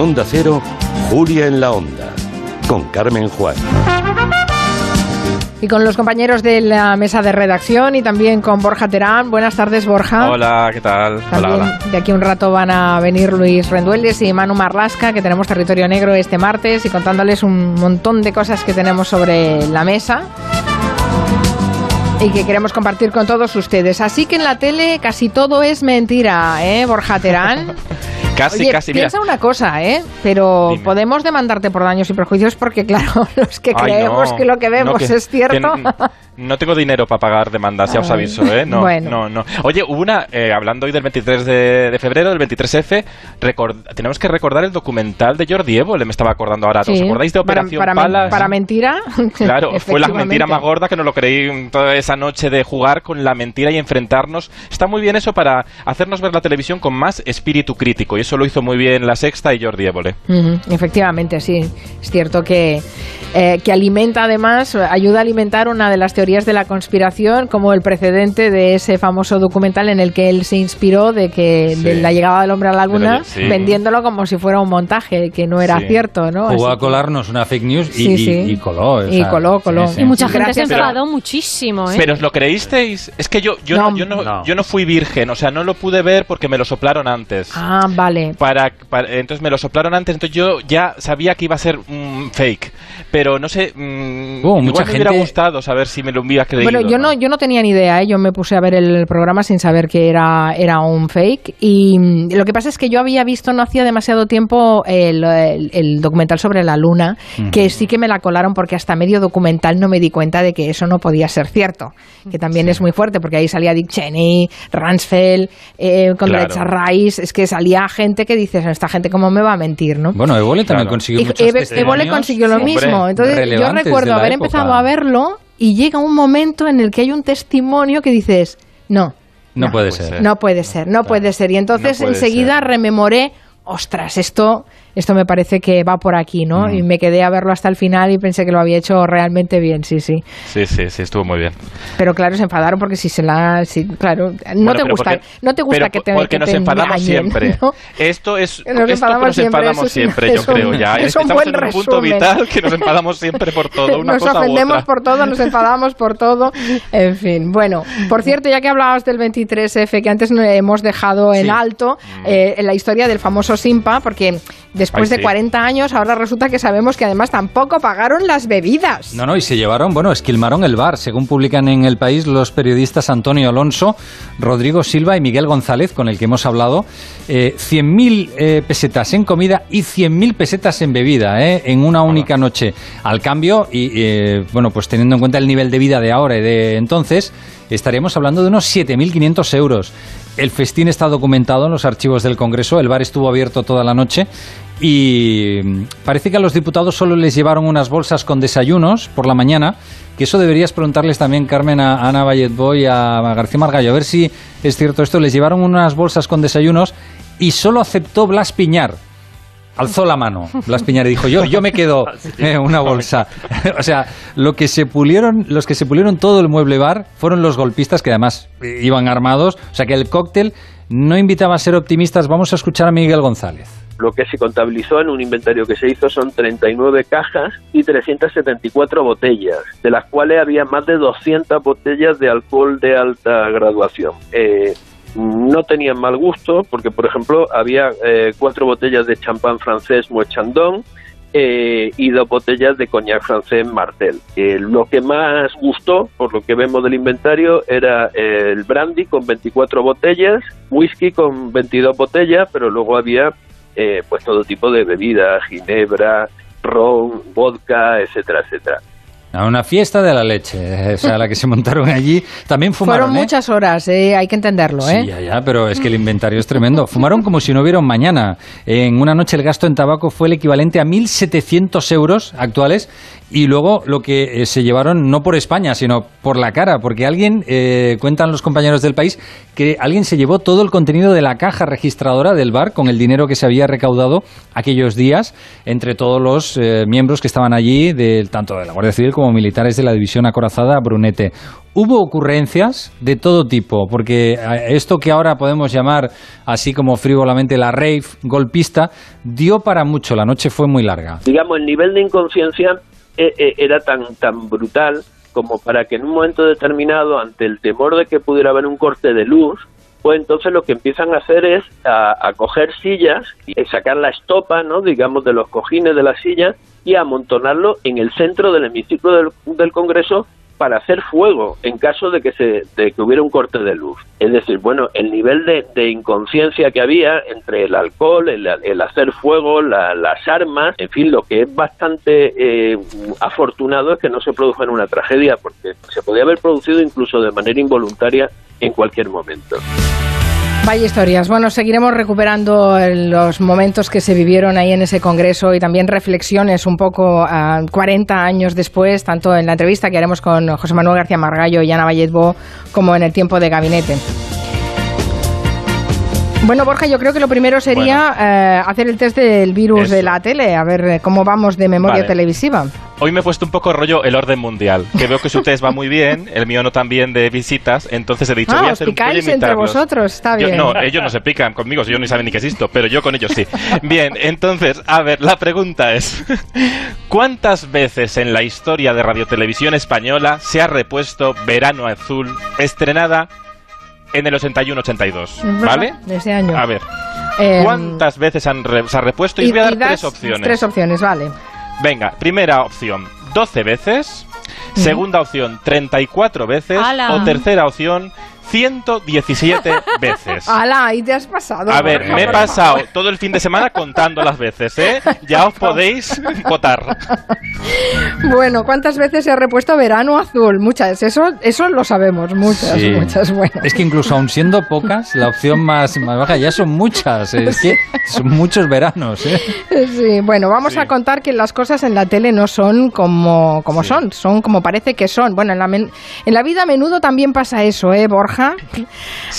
Onda Cero, Julia en la Onda, con Carmen Juan. Y con los compañeros de la mesa de redacción y también con Borja Terán. Buenas tardes, Borja. Hola, ¿qué tal? También hola, hola. de aquí un rato van a venir Luis Rendueles y Manu Marlasca, que tenemos territorio negro este martes y contándoles un montón de cosas que tenemos sobre la mesa y que queremos compartir con todos ustedes. Así que en la tele casi todo es mentira, ¿eh, Borja Terán? Casi, Oye, casi, mira. piensa una cosa, ¿eh? Pero Dime. podemos demandarte por daños y perjuicios porque, claro, los que Ay, creemos no, que lo que vemos no, que- es cierto. que no tengo dinero para pagar demandas, ya os aviso, ¿eh? No, bueno. no, no. Oye, hubo una, eh, hablando hoy del 23 de, de febrero, del 23F, record- tenemos que recordar el documental de Jordi Évole, me estaba acordando ahora. ¿Os Sí, acordáis de Operación para, Palas? para mentira. Claro, fue la mentira más gorda que no lo creí toda esa noche de jugar con la mentira y enfrentarnos. Está muy bien eso para hacernos ver la televisión con más espíritu crítico y eso lo hizo muy bien La Sexta y Jordi Évole. Ujú, Efectivamente, sí. Es cierto que, eh, que alimenta además, ayuda a alimentar una de las teorías de la conspiración, como el precedente de ese famoso documental en el que él se inspiró de que Sí. de la llegada del hombre a la luna, sí. vendiéndolo como si fuera un montaje, que no era Sí. cierto, ¿no? Jugó Así a colarnos una fake news y, Sí, y- sí. y coló. o Y coló, coló. sí, sí. Y mucha gente Gracias, se pero- enfadó muchísimo, ¿eh? ¿Pero os lo creísteis? Es que yo, yo, No. no, yo, no, No. yo no fui virgen, o sea, no lo pude ver porque me lo soplaron antes. Ah, vale. Para, para- entonces me lo soplaron antes, entonces yo ya sabía que iba a ser un fake. Pero no sé, mm, igual mucha me hubiera gustado saber si me creído. Bueno, yo no, yo no tenía ni idea, ¿eh? yo me puse a ver el programa sin saber que era, era un fake y mm, lo que pasa es que yo había visto no hacía demasiado tiempo el, el- el documental sobre la luna, que sí que me la colaron porque hasta medio documental no me di cuenta de que eso no podía ser cierto, que también es muy fuerte porque ahí salía Dick Cheney, Ransfeld, eh, Condoleezza Claro. Rice, es que salía gente que dices, esta gente cómo me va a mentir, ¿no? Bueno, Évole también Claro. consiguió muchos. Évole consiguió lo mismo. Entonces yo recuerdo haber época. empezado a verlo y llega un momento en el que hay un testimonio que dices, no, No, No. puede ser. no puede ser, no puede ser. Y entonces No enseguida ser. rememoré, ostras, esto, esto me parece que va por aquí, ¿no? Mm. Y me quedé a verlo hasta el final y pensé que lo había hecho realmente bien, sí, sí. Sí, sí, sí, estuvo muy bien. Pero claro, se enfadaron porque si se la... si- claro, no Bueno, te gusta, porque- no te gusta que te Porque que nos te enfadamos siempre. ¿no? Esto es nos esto enfadamos que nos siempre, enfadamos eso es- siempre, es yo un- creo ya. es un Estamos buen en un punto resumen. vital que nos enfadamos siempre por todo, una nos cosa u ofendemos otra. por todo, nos enfadamos por todo. En fin, bueno, por cierto, ya que hablabas del 23F, que antes hemos dejado en alto, eh, en la historia del famoso Simpa, porque después Ay, de sí. 40 años ahora resulta que sabemos que además tampoco pagaron las bebidas. No, no, y se llevaron, bueno, esquilmaron el bar, según publican en el país los periodistas Antonio Alonso, Rodrigo Silva y Miguel González, con el que hemos hablado, eh, 100.000 eh, pesetas en comida y 100.000 pesetas en bebida, eh, en una única noche. Al cambio, y eh, bueno, pues teniendo en cuenta el nivel de vida de ahora y de entonces, estaríamos hablando de unos 7.500 euros. El festín está documentado en los archivos del Congreso, el bar estuvo abierto toda la noche y mm, parece que a los diputados solo les llevaron unas bolsas con desayunos por la mañana, que eso deberías preguntarles también, Carmen, a Ana Balletboy y a García Margallo, a ver si es cierto esto. Les llevaron unas bolsas con desayunos y solo aceptó Blas Piñar. Alzó la mano Blas Piñar y dijo, yo, yo me quedo eh, una bolsa. o sea, lo que se pulieron, los que se pulieron todo el mueble bar fueron los golpistas que además iban armados. O sea que el cóctel no invitaba a ser optimistas. Vamos a escuchar a Miguel González. Lo que se contabilizó en un inventario que se hizo son 39 cajas y 374 botellas, de las cuales había más de 200 botellas de alcohol de alta graduación. Eh, no tenían mal gusto porque, por ejemplo, había eh, cuatro botellas de champán francés Moet Chandon eh, y dos botellas de coñac francés Martel. Eh, lo que más gustó, por lo que vemos del inventario, era eh, el brandy con 24 botellas, whisky con 22 botellas, pero luego había eh, pues todo tipo de bebidas, ginebra, ron, vodka, etcétera, etcétera. A una fiesta de la leche, o sea, la que se montaron allí. También fumaron, Fueron ¿eh? muchas horas, eh, hay que entenderlo, ¿eh? Sí, ya, ya, pero es que el inventario es tremendo. Fumaron como si no hubiera un mañana. En una noche el gasto en tabaco fue el equivalente a 1.700 euros actuales y luego lo que eh, se llevaron no por España, sino por la cara, porque alguien, eh, cuentan los compañeros del país, que alguien se llevó todo el contenido de la caja registradora del bar con el dinero que se había recaudado aquellos días entre todos los eh, miembros que estaban allí, de, tanto de la Guardia Civil como militares de la División Acorazada Brunete. Hubo ocurrencias de todo tipo, porque esto que ahora podemos llamar así como frívolamente la rave golpista, dio para mucho, la noche fue muy larga. Digamos, el nivel de inconsciencia eh, eh, era tan, tan brutal como para que en un momento determinado, ante el temor de que pudiera haber un corte de luz, pues entonces lo que empiezan a hacer es a, coger sillas y sacar la estopa, ¿no? digamos, de los cojines de la silla y amontonarlo en el centro del hemiciclo del, del Congreso para hacer fuego en caso de que se de que hubiera un corte de luz. Es decir, bueno, el nivel de, inconsciencia que había entre el alcohol, el, hacer fuego, las armas, en fin, lo que es bastante eh, afortunado es que no se produjo en una tragedia, porque se podía haber producido incluso de manera involuntaria en cualquier momento. Vaya historias. Bueno, seguiremos recuperando los momentos que se vivieron ahí en ese congreso y también reflexiones un poco a ah, 40 años después, tanto en la entrevista que haremos con José Manuel García Margallo y Ana Valletbo como en el tiempo de gabinete. Bueno, Borja, yo creo que lo primero sería eh, hacer el test del virus de la tele, a ver eh, cómo vamos de memoria televisiva. Hoy me he puesto un poco rollo el orden mundial, que veo que su test va muy bien, el mío no tan bien de visitas, entonces he dicho, ah, voy a hacer picáis entre vosotros, está bien. no, ellos no se pican conmigo, ellos ni saben ni que existo, pero yo con ellos sí. Bien, entonces, a ver, la pregunta es, ¿cuántas veces en la historia de radiotelevisión española se ha repuesto Verano Azul, estrenada en el 81-82, ¿vale? De ese año. A ver. Em, ¿Cuántas veces han se ha repuesto? Y, voy a dar tres opciones. Tres opciones, vale. Venga, primera opción, 12 veces. Segunda opción, 34 veces. O tercera opción, 117 veces. ¡Hala! Ahí te has pasado. A ver, me he pasado todo el fin de semana contando las veces, ¿eh? Ya os podéis votar. Bueno, ¿cuántas veces se ha repuesto verano azul? Muchas, eso, eso lo sabemos, muchas, muchas. Bueno. Es que incluso aun siendo pocas, la opción más, más baja ya son muchas. Es que son muchos veranos, ¿eh? Sí, bueno, vamos a contar que las cosas en la tele no son como, como son, son como parece que son. Bueno, en la, en la vida a menudo también pasa eso, ¿eh, Borja?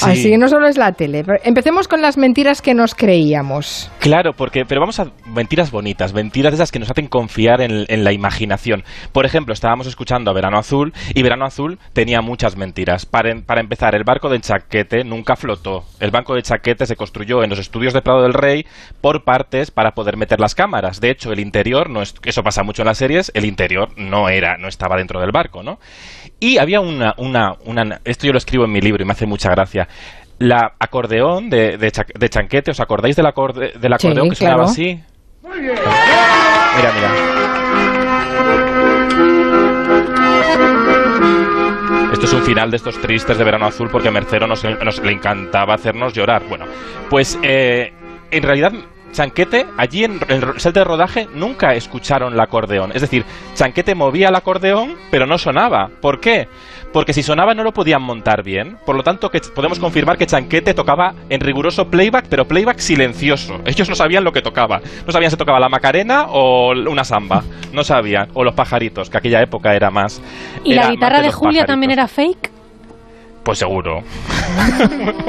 Así que no solo es la tele. Empecemos con las mentiras que nos creíamos. Claro, porque, pero vamos a mentiras bonitas, mentiras de esas que nos hacen confiar en, la imaginación. Por ejemplo, estábamos escuchando a Verano Azul y Verano Azul tenía muchas mentiras. Para, para empezar, el barco de Chaquete nunca flotó. El banco de Chaquete se construyó en los estudios de Prado del Rey por partes para poder meter las cámaras. De hecho, el interior, no es, eso pasa mucho en las series, el interior no era, no estaba dentro del barco, ¿no? Y había una, una, una, esto yo lo escribo en mi libro y me hace mucha gracia. La acordeón de, de, Chanquete, ¿os acordáis del, acorde, del acordeón que sonaba así? Muy bien. Mira, mira. Esto es un final de estos tristes de Verano Azul porque a Mercero nos, nos le encantaba hacernos llorar. Bueno, pues eh, en realidad Chanquete, allí en el set de rodaje nunca escucharon el acordeón. Es decir, Chanquete movía el acordeón, pero no sonaba. ¿Por qué? Porque si sonaba no lo podían montar bien. Por lo tanto, que podemos confirmar que Chanquete tocaba en riguroso playback, pero playback silencioso. Ellos no sabían lo que tocaba. No sabían si tocaba la Macarena o una samba. No sabían. O los pajaritos, que aquella época era más. ¿Y la guitarra de Julia también era fake? Pues seguro.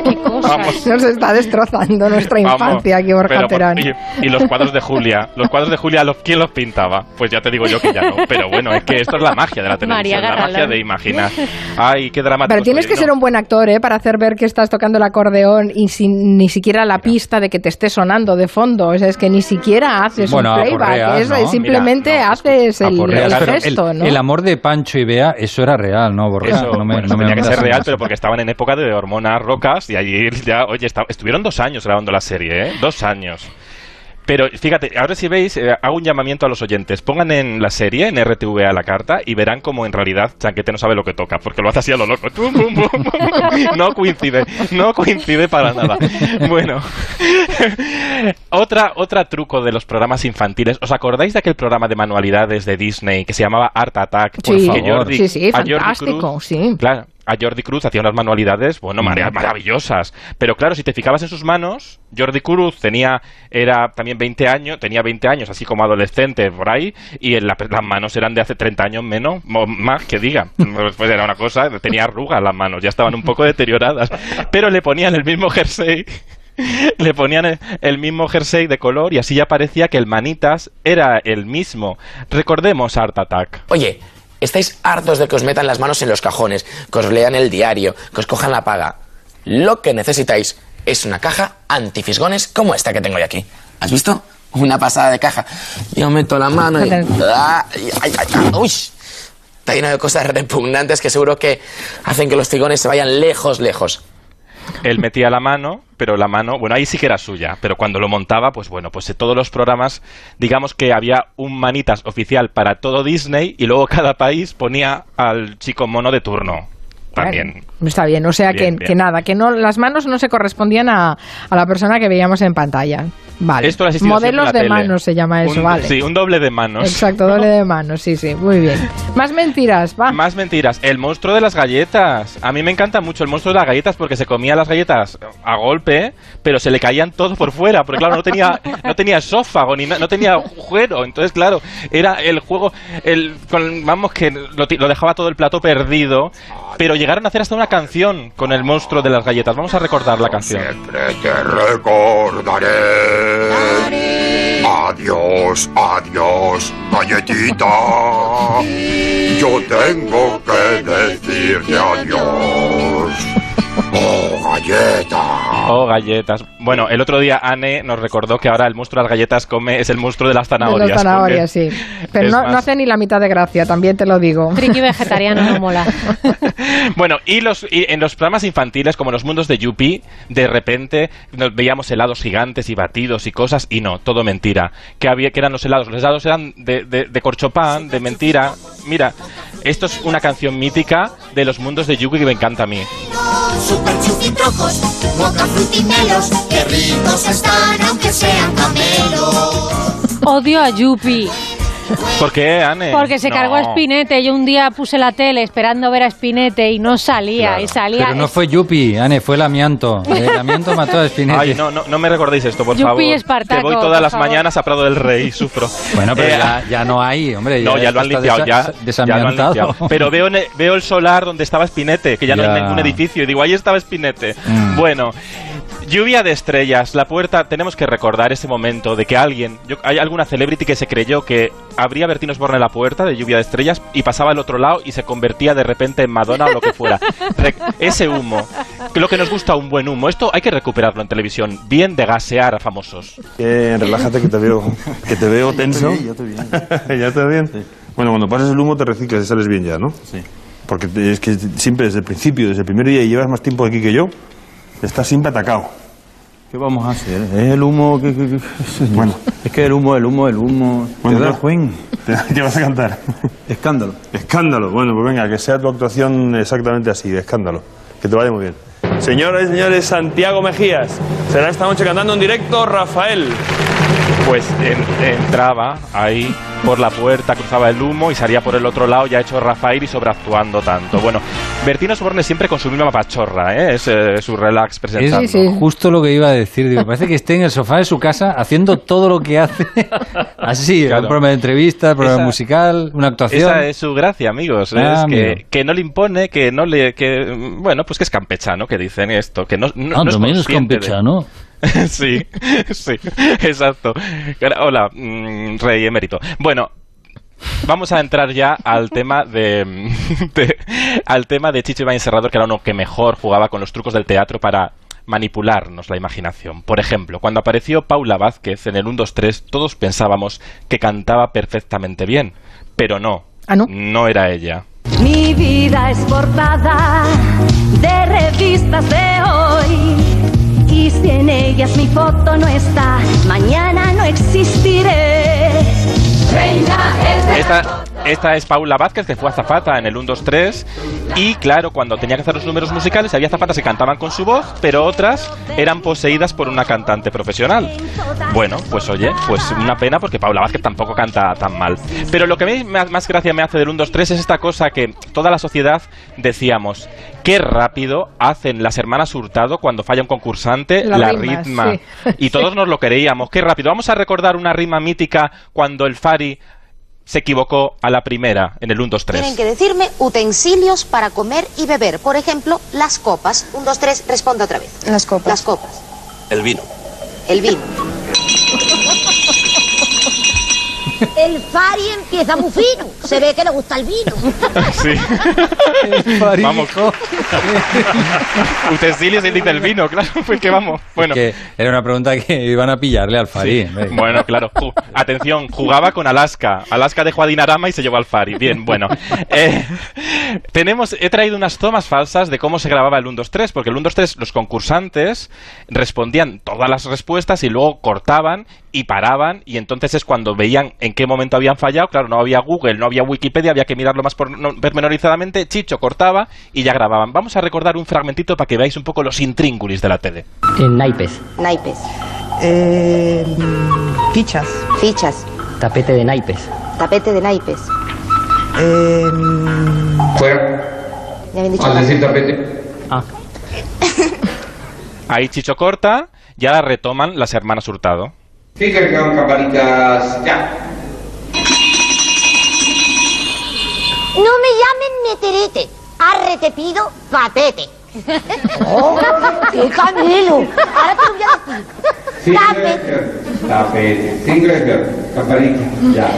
¿Qué Nos está destrozando nuestra infancia aquí, Borja Terán. Y, los cuadros de Julia. Los cuadros de Julia, ¿quién los pintaba? Pues ya te digo yo que ya no. Pero bueno, es que esto es la magia de la televisión. la magia de imaginar. Ay, qué dramático. Pero tienes que ser un buen actor, ¿eh? Para hacer ver que estás tocando el acordeón y sin ni siquiera la pista de que te esté sonando de fondo. O sea, es que ni siquiera haces un playback. simplemente haces el, gesto, el, amor de Pancho y Bea, eso era real, ¿no, Borja? Eso, no me, no tenía que ser real, pero porque estaban en época de hormonas rocas y allí ya, oye, estuvieron dos años grabando la serie, ¿eh? Dos años. Pero fíjate, ahora si veis, eh, hago un llamamiento a los oyentes. Pongan en la serie, en RTV a la carta, y verán como en realidad Chanquete no sabe lo que toca, porque lo hace así a lo loco. no coincide, no coincide para nada. Bueno, otra, otra truco de los programas infantiles. ¿Os acordáis de aquel programa de manualidades de Disney que se llamaba Art Attack? Por sí, sí, sí, fantástico, sí. Claro, a Jordi Cruz hacía unas manualidades, bueno, maravillosas. Pero claro, si te fijabas en sus manos, Jordi Cruz tenía, era también 20 años, tenía 20 años, así como adolescente por ahí, y en las manos eran de hace 30 años menos, más que diga. Pues era una cosa, tenía arrugas las manos, ya estaban un poco deterioradas. Pero le ponían el mismo jersey le ponían el mismo jersey de color y así ya parecía que el Manitas era el mismo. Recordemos Art Attack. Oye, estáis hartos de que os metan las manos en los cajones, que os lean el diario, que os cojan la paga. Lo que necesitáis es una caja antifisgones como esta que tengo yo aquí. ¿Has visto? Una pasada de caja. Yo meto la mano y... ¡Uy! Está lleno de cosas repugnantes que seguro que hacen que los figones se vayan lejos, lejos él metía la mano, pero la mano, bueno, ahí sí que era suya, pero cuando lo montaba, pues bueno, pues en todos los programas, digamos que había un manitas oficial para todo Disney y luego cada país ponía al chico mono de turno. También. está bien, o sea que, que, nada, que no las manos no se correspondían a, a la persona que veíamos en pantalla. Vale. Modelos de manos se llama eso, vale. Sí, un doble de manos. Exacto, doble de manos, sí, sí, muy bien. Más mentiras, va. Más mentiras. El monstruo de las galletas. A mí me encanta mucho el monstruo de las galletas porque se comía las galletas a golpe, pero se le caían todo por fuera, porque claro, no tenía, no tenía esófago, ni no tenía agujero. Entonces, claro, era el juego, el, vamos, que lo, lo dejaba todo el plato perdido, pero llegaron a hacer hasta una canción con el monstruo de las galletas. Vamos a recordar la canción. Siempre te recordaré. Adiós, adiós, galletita. Yo tengo que decirte adiós. Oh, galleta. Oh, galletas. Bueno, el otro día Anne nos recordó que ahora el monstruo de las galletas come es el monstruo de las zanahorias. De las zanahorias, sí. Pero no, hace ni la mitad de gracia, también te lo digo. Friki vegetariano no mola. bueno, y, los, en los programas infantiles, como los mundos de Yuppie, de repente nos veíamos helados gigantes y batidos y cosas, y no, todo mentira. Que había que eran los helados? Los helados eran de, de, de corchopán, de mentira. Mira, esto es una canción mítica de los mundos de Yuppie que me encanta a mí. Super frutimelos, qué ricos están aunque sean camelos. Odio a Yuppie. ¿Por qué, Anne? Porque se cargó a Spinete. Yo un día puse la tele esperando ver a Spinete y no salía. Y salía Pero no fue Yupi, Anne, fue el amianto. El amianto mató a Spinete. Ay, no, no, no me recordéis esto, por favor. Espartaco, que voy todas las mañanas a Prado del Rey y sufro. Bueno, pero eh, ya, no hay, hombre. no, ya lo han limpiado, ya, ya, lo han limpiado. Pero veo, veo el solar donde estaba Spinete, que ya, no hay ningún edificio. Y digo, ahí estaba Spinete. Mm. Bueno, Lluvia de estrellas, la puerta, tenemos que recordar ese momento de que alguien, hay alguna celebrity que se creyó que habría Bertino Osborne en la puerta de Lluvia de estrellas y pasaba al otro lado y se convertía de repente en Madonna o lo que fuera. ese humo, lo que nos gusta un buen humo, esto hay que recuperarlo en televisión, bien de gasear a famosos. relájate que te veo, que te veo tenso. ya estoy bien. ¿Ya estás bien? Bueno, cuando pasas el humo te reciclas y sales bien ya, ¿no? Sí. Porque es que siempre desde el principio, desde el primer día y llevas más tiempo aquí que yo, estás siempre atacado. ¿Qué vamos a hacer? Es el humo que... bueno. Es que el humo, el humo, el humo... Bueno, ¿Qué vas a cantar? Escándalo. Escándalo. Bueno, pues venga, que sea tu actuación exactamente así, de escándalo. Que te vaya muy bien. Señoras y señores, Santiago Mejías. Será esta noche cantando en directo Rafael. Pues entraba ahí por la puerta, cruzaba el humo y salía por el otro lado, ya hecho Rafael y sobreactuando tanto. Bueno, Bertino Soborne siempre con su misma pachorra, ¿eh? es eh, su relax presentando. Es justo lo que iba a decir, digo, parece que esté en el sofá de su casa haciendo todo lo que hace. Así, un programa de entrevista, un programa musical, una actuación. Esa es su gracia, amigos, ah, es que, no le impone, que no le... que Bueno, pues que es campechano, que dicen esto, que no, no, no, es campechano. sí, sí, exacto. Hola, mm, rey emérito. Bueno, vamos a entrar ya al tema de, al tema de Chicho Iván Serrador, que era uno que mejor jugaba con los trucos del teatro para manipularnos la imaginación. Por ejemplo, cuando apareció Paula Vázquez en el 1, 2, 3, todos pensábamos que cantaba perfectamente bien, pero no, ¿Ah, no? no era ella. Mi vida es portada de revistas de hoy y si en ellas mi foto no está, mañana no existiré. Reina esta, esta es Paula Vázquez, que fue azafata en el 1, 2, 3. Y claro, cuando tenía que hacer los números musicales, había azafatas que cantaban con su voz, pero otras eran poseídas por una cantante profesional. Bueno, pues oye, pues una pena porque Paula Vázquez tampoco canta tan mal. Pero lo que a mí más, gracia me hace del 1, 2, 3 es esta cosa que toda la sociedad decíamos. Qué rápido hacen las hermanas Hurtado cuando falla un concursante la ritma. sí. Y todos nos lo creíamos. Qué rápido. Vamos a recordar una rima mítica cuando el Fari se equivocó a la primera en el 1, 2, 3. Tienen que decirme utensilios para comer y beber. Por ejemplo, las copas. Un, dos, tres, responda otra vez. Las copas. Las copas. El vino. El vino. El Fari empieza muy fino. Se ve que le gusta el vino. Sí. vamos. Utensilios y dice el vino, claro. Pues que vamos. Bueno. Que era una pregunta que iban a pillarle al Fari. Sí. Bueno, claro. Ju- atención, jugaba con Alaska. Alaska dejó a Dinarama y se llevó al Fari. Bien, bueno. Eh, tenemos, he traído unas tomas falsas de cómo se grababa el 1, 2, 3, porque el 1, 2, 3, los concursantes respondían todas las respuestas y luego cortaban y paraban, y entonces es cuando veían en qué momento habían fallado. Claro, no había Google, no había Wikipedia, había que mirarlo más por- no- pormenorizadamente. Chicho cortaba y ya grababan. Vamos a recordar un fragmentito para que veáis un poco los intríngulis de la tele. En naipes. Naipes. fichas. Fichas. Tapete de naipes. Tapete de naipes. Fuera. Ya habían dicho Al decir tapete. Ah. Ahí Chicho corta, ya la retoman las hermanas Hurtado. Fíjate que con campanitas. Ya. No me llamen meterete. Arre te pido patete. ¡Oh, qué camelo! Ahora te lo voy a decir. Tapete. Tapete. Campanita. Ya.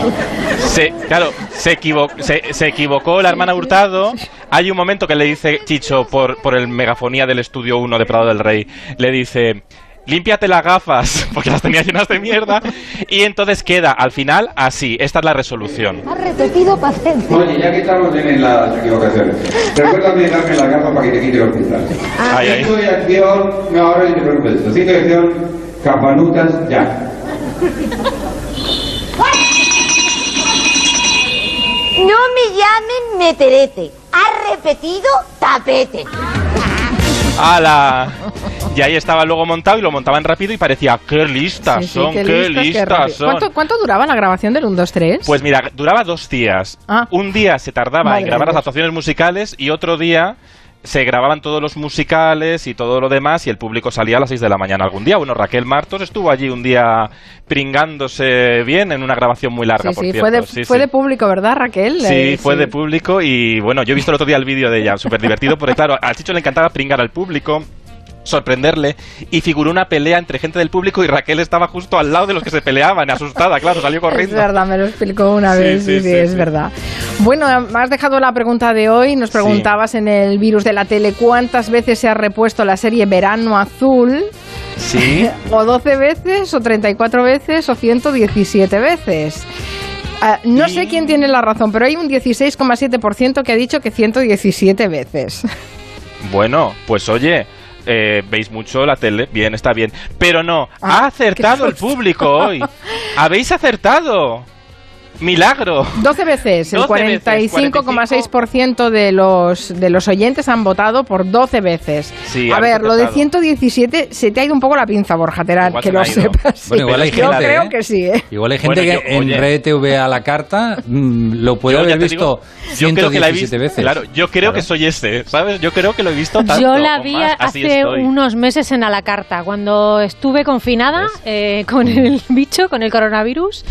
Se, claro, se, equivo- se, se equivocó la hermana Hurtado. Hay un momento que le dice Chicho por, por el megafonía del estudio 1 de Prado del Rey. Le dice. Límpiate las gafas, porque las tenía llenas de mierda. Y entonces queda al final así. Esta es la resolución. Arre te pido patente. Oye, ya que estamos en las equivocaciones, recuérdame darme la gafa para que te quite los cristales. Ay, ay. Cinco de acción. No, ahora ni te preocupes. Cinco de acción. Campanutas. Ya. No me llamen meterete. Ha repetido tapete. ¡Hala! Y ahí estaba luego montado y lo montaban rápido y parecía, ¡qué listas Sí, sí, son! qué ¡Qué listas, son! ¿Cuánto, ¿Cuánto duraba la grabación del 1, 2, 3? Pues mira, duraba dos días. Ah. Un día se tardaba Madre en grabar las actuaciones musicales y otro día se grababan todos los musicales y todo lo demás y el público salía a las 6 de la mañana algún día. Bueno, Raquel Martos estuvo allí un día pringándose bien en una grabación muy larga, Sí, por sí, cierto. fue de, Sí, fue sí. de público, ¿verdad, Raquel? Sí, Eh, fue de público y bueno, yo he visto el otro día el vídeo de ella, súper divertido, porque claro, al Chicho le encantaba pringar al público sorprenderle y figuró una pelea entre gente del público y Raquel estaba justo al lado de los que se peleaban, asustada, claro, salió Es corriendo. verdad, me lo explicó una Sí, vez, sí, sí, es verdad. Bueno, me has dejado la pregunta de hoy, nos preguntabas en el virus de la tele cuántas veces se ha repuesto la serie Verano Azul, Sí. o 12 veces, o 34 veces, o 117 veces. Ah, no sé quién tiene la razón, pero hay un 16,7% que ha dicho que 117 veces. Bueno, pues oye, eh, veis mucho la tele, bien, está bien. Pero no, Ah, ha acertado qué el público hoy. Habéis acertado. Milagro. 12 veces, el 12 veces, 45,6% de los, de los oyentes han votado por 12 veces. Sí, a ver, lo de acertado. 117 se te ha ido un poco la pinza, Borja Terán, Igual que lo sepas. sí. Bueno, igual hay Yo gente, creo ¿eh? que sí, ¿eh? Igual hay gente Bueno, que yo- en oye. Red TV a la carta mm, lo puede Yo haber visto digo, yo creo que la he 117 visto. veces. Claro, yo creo que soy ese, ¿sabes? Yo creo que lo he visto tanto. Yo la vi más, hace unos meses en A la Carta, cuando estuve confinada eh, con el bicho, con el coronavirus,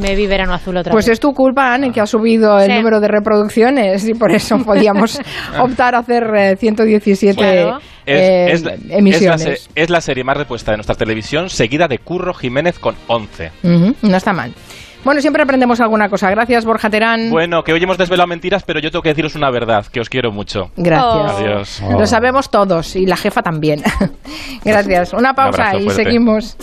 me vi Verano Azul otra Pues vez. es tu culpa, Anne, que ha subido el Sí. número de reproducciones y por eso podíamos optar a hacer eh, 117 Claro. Es, eh, es la- es la emisiones. se- es la serie más repuesta de nuestra televisión, seguida de Curro Jiménez con 11. Ujú, no está mal. Bueno, siempre aprendemos alguna cosa. Gracias, Borja Terán. Bueno, que hoy hemos desvelado mentiras, pero yo tengo que deciros una verdad, que os quiero mucho. Gracias. Adiós. Lo sabemos todos y la jefa también. Gracias. Una pausa abrazo y fuerte. seguimos.